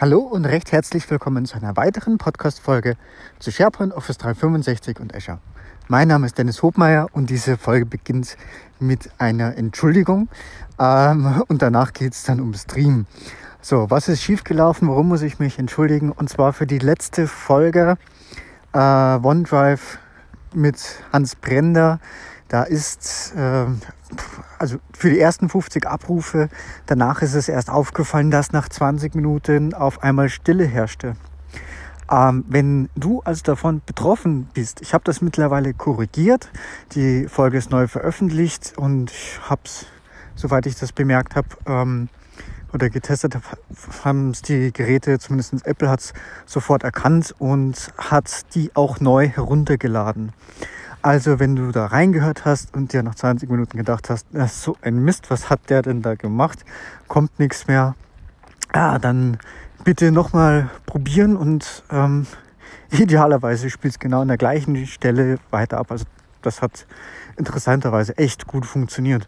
Hallo und recht herzlich willkommen zu einer weiteren Podcast-Folge zu SharePoint, Office 365 und Azure. Mein Name ist Dennis Hobmeier und diese Folge beginnt mit einer Entschuldigung ähm, und danach geht es dann um Stream. So, was ist schiefgelaufen? Warum muss ich mich entschuldigen? Und zwar für die letzte Folge äh, OneDrive mit Hans Brender. Da ist äh, also für die ersten 50 Abrufe, danach ist es erst aufgefallen, dass nach 20 Minuten auf einmal Stille herrschte. Ähm, wenn du also davon betroffen bist, ich habe das mittlerweile korrigiert, die Folge ist neu veröffentlicht und ich habe es, soweit ich das bemerkt habe ähm, oder getestet habe, haben es die Geräte, zumindest Apple hat es sofort erkannt und hat die auch neu heruntergeladen. Also wenn du da reingehört hast und dir nach 20 Minuten gedacht hast, das ist so ein Mist, was hat der denn da gemacht? Kommt nichts mehr. Ja, dann bitte nochmal probieren und ähm, idealerweise spielt es genau an der gleichen Stelle weiter ab. Also das hat interessanterweise echt gut funktioniert.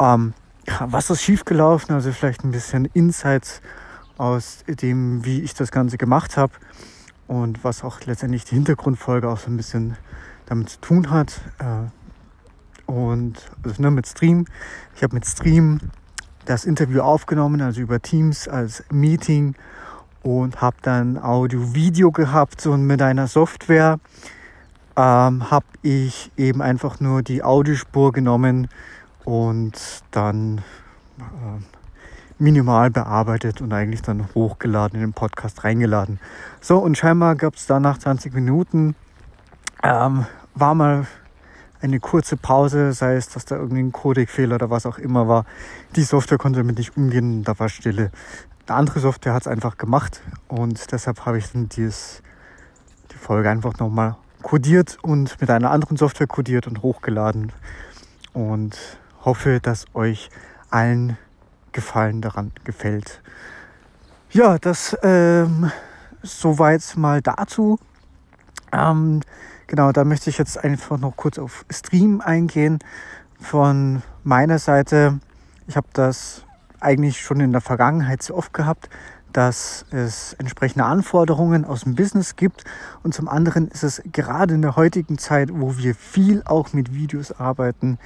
Ähm, was ist schiefgelaufen? Also vielleicht ein bisschen Insights aus dem, wie ich das Ganze gemacht habe und was auch letztendlich die Hintergrundfolge auch so ein bisschen damit zu tun hat. Äh, und also ne, mit Stream. Ich habe mit Stream das Interview aufgenommen, also über Teams als Meeting und habe dann Audio-Video gehabt und mit einer Software ähm, habe ich eben einfach nur die Audiospur genommen und dann äh, minimal bearbeitet und eigentlich dann hochgeladen in den Podcast reingeladen. So, und scheinbar gab es dann nach 20 Minuten ähm, war mal eine kurze Pause, sei es, dass da irgendwie ein Codec-Fehler oder was auch immer war. Die Software konnte damit nicht umgehen, da war Stille. Eine andere Software hat es einfach gemacht und deshalb habe ich dann dieses, die Folge einfach nochmal codiert und mit einer anderen Software codiert und hochgeladen und hoffe, dass euch allen Gefallen daran gefällt. Ja, das ähm, soweit mal dazu. Ähm, Genau, da möchte ich jetzt einfach noch kurz auf Stream eingehen. Von meiner Seite, ich habe das eigentlich schon in der Vergangenheit sehr oft gehabt, dass es entsprechende Anforderungen aus dem Business gibt. Und zum anderen ist es gerade in der heutigen Zeit, wo wir viel auch mit Videos arbeiten,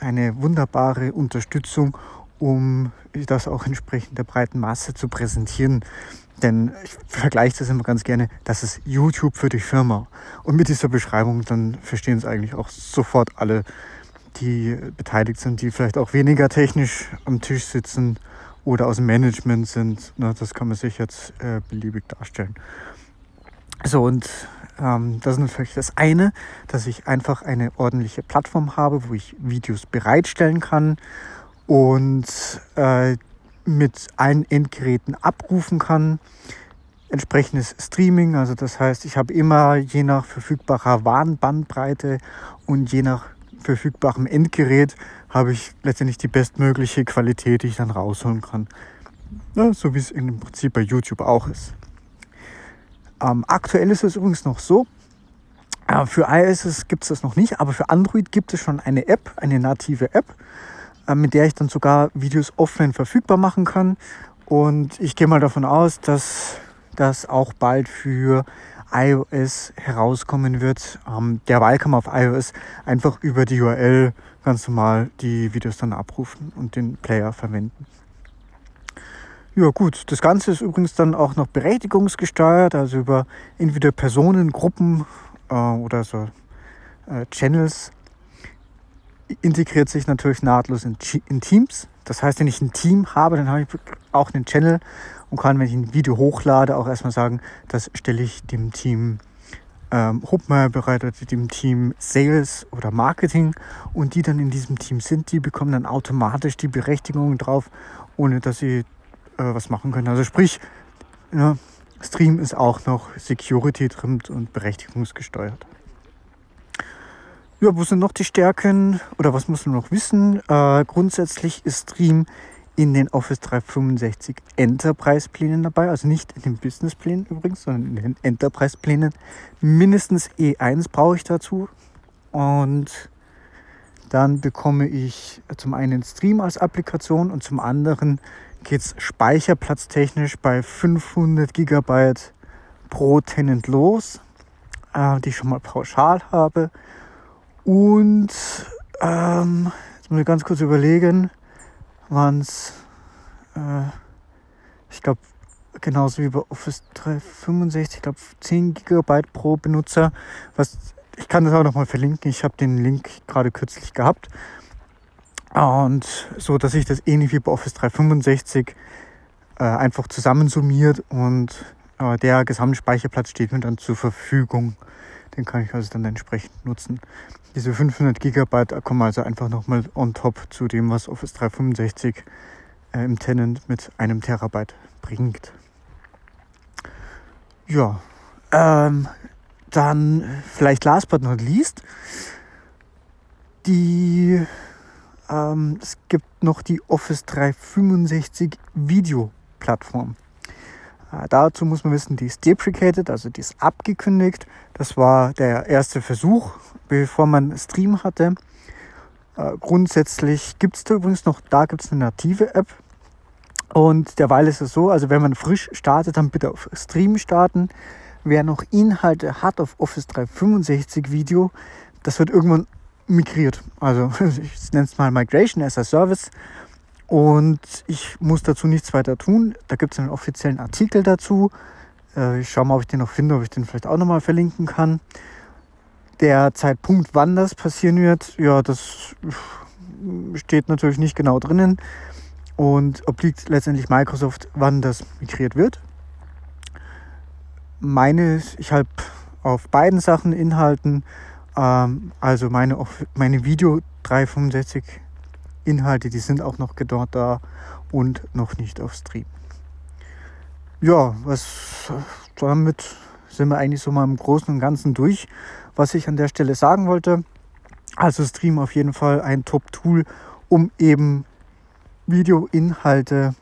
eine wunderbare Unterstützung, um das auch entsprechend der breiten Masse zu präsentieren. Denn ich vergleiche das immer ganz gerne, das ist YouTube für die Firma. Und mit dieser Beschreibung, dann verstehen es eigentlich auch sofort alle, die beteiligt sind, die vielleicht auch weniger technisch am Tisch sitzen oder aus dem Management sind. Na, das kann man sich jetzt äh, beliebig darstellen. So, und ähm, das ist natürlich das eine, dass ich einfach eine ordentliche Plattform habe, wo ich Videos bereitstellen kann und äh, mit allen Endgeräten abrufen kann. Entsprechendes Streaming, also das heißt, ich habe immer je nach verfügbarer Warnbandbreite und je nach verfügbarem Endgerät habe ich letztendlich die bestmögliche Qualität, die ich dann rausholen kann. Ja, so wie es im Prinzip bei YouTube auch ist. Ähm, aktuell ist es übrigens noch so, äh, für iOS gibt es das noch nicht, aber für Android gibt es schon eine App, eine native App. Äh, mit der ich dann sogar Videos offline verfügbar machen kann. Und ich gehe mal davon aus, dass das auch bald für iOS herauskommen wird. Ähm, derweil kann auf iOS einfach über die URL ganz normal die Videos dann abrufen und den Player verwenden. Ja gut, das Ganze ist übrigens dann auch noch berechtigungsgesteuert, also über entweder Personen, Gruppen äh, oder so äh, Channels integriert sich natürlich nahtlos in, in, Teams. Das heißt, wenn ich ein Team habe, dann habe ich auch einen Channel und kann, wenn ich ein Video hochlade, auch erstmal sagen, das stelle ich dem Team ähm, Hubmeier bereitet, dem Team Sales oder Marketing und die dann in diesem Team sind, die bekommen dann automatisch die Berechtigung drauf, ohne dass sie äh, was machen können. Also sprich, ja, Stream ist auch noch Security trimmt und berechtigungsgesteuert. Ja, wo sind noch die Stärken oder was muss man noch wissen? Äh, grundsätzlich ist Stream in den Office 365 Enterprise Plänen dabei, also nicht in den Business Plänen übrigens, sondern in den Enterprise Plänen. Mindestens E1 brauche ich dazu und dann bekomme ich zum einen Stream als Applikation und zum anderen geht es speicherplatztechnisch bei 500 GB pro Tenant los, äh, die ich schon mal pauschal habe. Und ähm, jetzt muss ich ganz kurz überlegen, waren es, äh, ich glaube, genauso wie bei Office 365, ich glaube 10 GB pro Benutzer. Was, ich kann das auch nochmal verlinken. Ich habe den Link gerade kürzlich gehabt. Und so, dass sich das ähnlich wie bei Office 365 äh, einfach zusammensummiert und äh, der Gesamtspeicherplatz steht mir dann zur Verfügung. Den kann ich also dann entsprechend nutzen. Diese 500 GB kommen also einfach nochmal on top zu dem, was Office 365 äh, im Tenant mit einem Terabyte bringt. Ja, ähm, dann vielleicht last but not least, die, ähm, es gibt noch die Office 365 Video Plattform. Äh, dazu muss man wissen, die ist deprecated, also die ist abgekündigt. Das war der erste Versuch, bevor man Stream hatte. Äh, grundsätzlich gibt es da übrigens noch, da gibt es eine native App, und derweil ist es so, also wenn man frisch startet, dann bitte auf Stream starten. Wer noch Inhalte hat auf Office 365 Video, das wird irgendwann migriert. Also ich nenne es mal Migration as a Service. Und ich muss dazu nichts weiter tun. Da gibt es einen offiziellen Artikel dazu. Äh, ich schaue mal, ob ich den noch finde, ob ich den vielleicht auch nochmal verlinken kann. Der Zeitpunkt, wann das passieren wird, ja, das steht natürlich nicht genau drinnen und obliegt letztendlich Microsoft, wann das migriert wird. Meine, ich habe auf beiden Sachen Inhalten, ähm, also meine, meine Video 365 Inhalte, die sind auch noch dort da und noch nicht auf Stream. Ja, was damit sind wir eigentlich so mal im Großen und Ganzen durch, was ich an der Stelle sagen wollte. Also Stream auf jeden Fall ein Top-Tool, um eben Videoinhalte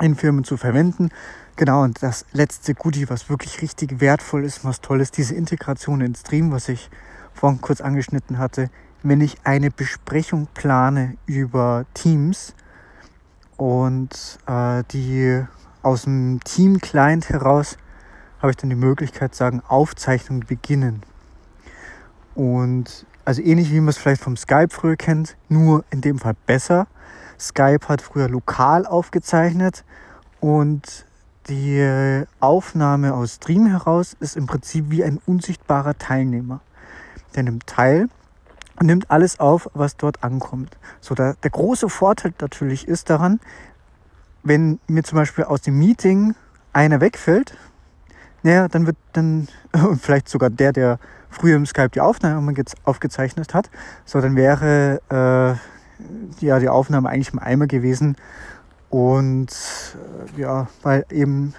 in Firmen zu verwenden. Genau, und das letzte Goodie, was wirklich richtig wertvoll ist, was toll ist, diese Integration in Stream, was ich vorhin kurz angeschnitten hatte. Wenn ich eine Besprechung plane über Teams und äh, die aus dem Team-Client heraus habe ich dann die Möglichkeit sagen, Aufzeichnung beginnen. Und also ähnlich wie man es vielleicht vom Skype früher kennt, nur in dem Fall besser. Skype hat früher lokal aufgezeichnet und die Aufnahme aus Stream heraus ist im Prinzip wie ein unsichtbarer Teilnehmer. Der nimmt teil nimmt alles auf, was dort ankommt. So, der, der große Vorteil natürlich ist daran, wenn mir zum Beispiel aus dem Meeting einer wegfällt, naja, dann wird dann, und vielleicht sogar der, der früher im Skype die Aufnahme aufgezeichnet hat, so, dann wäre äh, ja, die Aufnahme eigentlich im Eimer gewesen. Und äh, ja, weil eben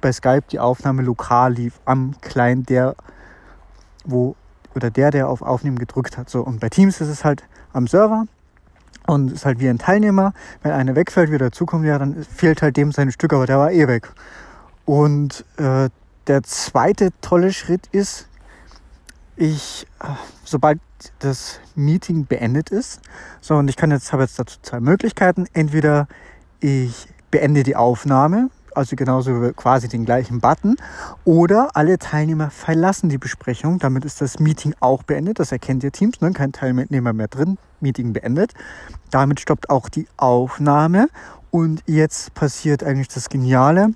bei Skype die Aufnahme lokal lief am Client, der wo oder der, der auf Aufnehmen gedrückt hat. So, und bei Teams ist es halt am Server und ist halt wie ein Teilnehmer. Wenn einer wegfällt, wieder dazukommt, ja, dann fehlt halt dem sein Stück, aber der war eh weg. Und äh, der zweite tolle Schritt ist, ich, äh, sobald das Meeting beendet ist, so und ich kann jetzt, habe jetzt dazu zwei Möglichkeiten. Entweder ich beende die Aufnahme, also genauso quasi den gleichen Button, oder alle Teilnehmer verlassen die Besprechung. Damit ist das Meeting auch beendet. Das erkennt ihr Teams, ne? kein Teilnehmer mehr drin. Meeting beendet. Damit stoppt auch die Aufnahme. Und jetzt passiert eigentlich das Geniale.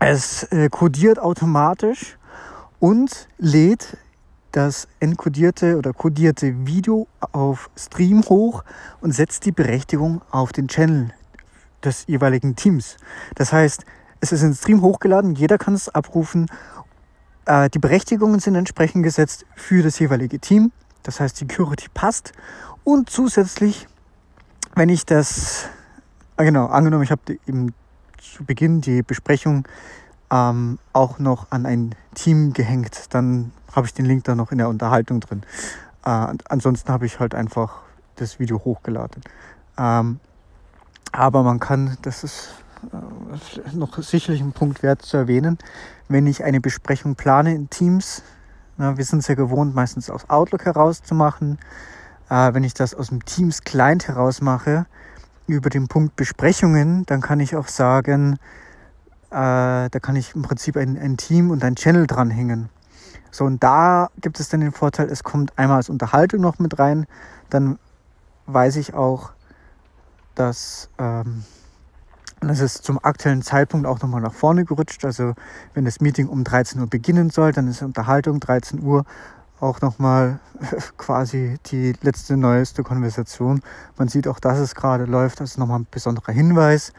Es äh, kodiert automatisch und lädt das enkodierte oder kodierte Video auf Stream hoch und setzt die Berechtigung auf den Channel des jeweiligen Teams. Das heißt, es ist in Stream hochgeladen, jeder kann es abrufen. Äh, die Berechtigungen sind entsprechend gesetzt für das jeweilige Team. Das heißt, Security passt. Und zusätzlich, wenn ich das, ah, genau, angenommen, ich habe eben zu Beginn die Besprechung ähm, auch noch an ein Team gehängt, dann habe ich den Link dann noch in der Unterhaltung drin. Äh, ansonsten habe ich halt einfach das Video hochgeladen. Ähm, aber man kann, das ist äh, noch sicherlich ein Punkt wert zu erwähnen, wenn ich eine Besprechung plane in Teams, na, wir sind es ja gewohnt, meistens aus Outlook heraus zu machen. Äh, wenn ich das aus dem Teams Client heraus mache, über den Punkt Besprechungen, dann kann ich auch sagen, äh, da kann ich im Prinzip ein, ein Team und ein Channel dranhängen. So, und da gibt es dann den Vorteil, es kommt einmal als Unterhaltung noch mit rein, dann weiß ich auch, dass ähm, das ist zum aktuellen Zeitpunkt auch nochmal nach vorne gerutscht. Also wenn das Meeting um 13 Uhr beginnen soll, dann ist Unterhaltung 13 Uhr auch nochmal quasi die letzte, neueste Konversation. Man sieht auch, dass es gerade läuft. Das ist nochmal ein besonderer Hinweis.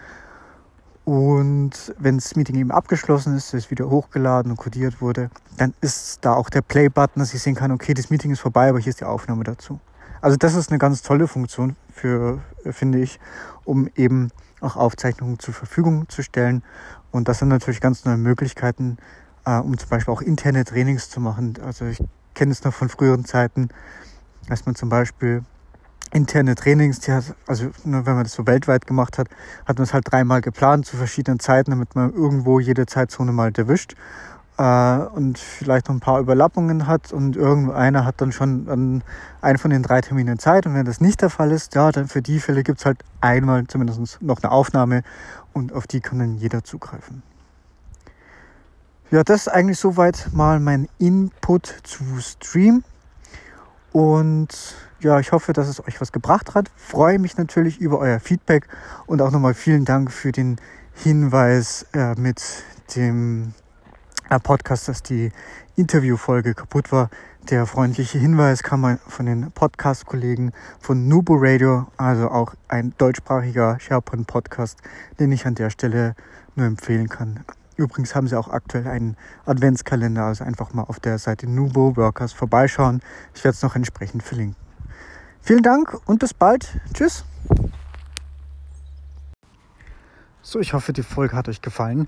Und wenn das Meeting eben abgeschlossen ist, es wieder hochgeladen und codiert wurde, dann ist da auch der Play-Button, dass ich sehen kann, okay, das Meeting ist vorbei, aber hier ist die Aufnahme dazu. Also das ist eine ganz tolle Funktion für, finde ich, um eben auch Aufzeichnungen zur Verfügung zu stellen. Und das sind natürlich ganz neue Möglichkeiten, äh, um zum Beispiel auch interne Trainings zu machen. Also ich kenne es noch von früheren Zeiten, als man zum Beispiel interne Trainings, die hat, also nur wenn man das so weltweit gemacht hat, hat man es halt dreimal geplant zu verschiedenen Zeiten, damit man irgendwo jede Zeitzone mal erwischt und vielleicht noch ein paar Überlappungen hat und irgendeiner hat dann schon an einen von den drei Terminen Zeit und wenn das nicht der Fall ist, ja, dann für die Fälle gibt es halt einmal zumindest noch eine Aufnahme und auf die kann dann jeder zugreifen. Ja, das ist eigentlich soweit mal mein Input zu Stream. Und ja, ich hoffe, dass es euch was gebracht hat. Freue mich natürlich über euer Feedback und auch nochmal vielen Dank für den Hinweis äh, mit dem äh, Podcast, dass die Interviewfolge kaputt war. Der freundliche Hinweis kam von den Podcast-Kollegen von Nubo Radio, also auch ein deutschsprachiger SharePoint-Podcast, den ich an der Stelle nur empfehlen kann. Übrigens haben sie auch aktuell einen Adventskalender, also einfach mal auf der Seite Nubo Workers vorbeischauen. Ich werde es noch entsprechend verlinken. Vielen Dank und bis bald. Tschüss. So, ich hoffe, die Folge hat euch gefallen.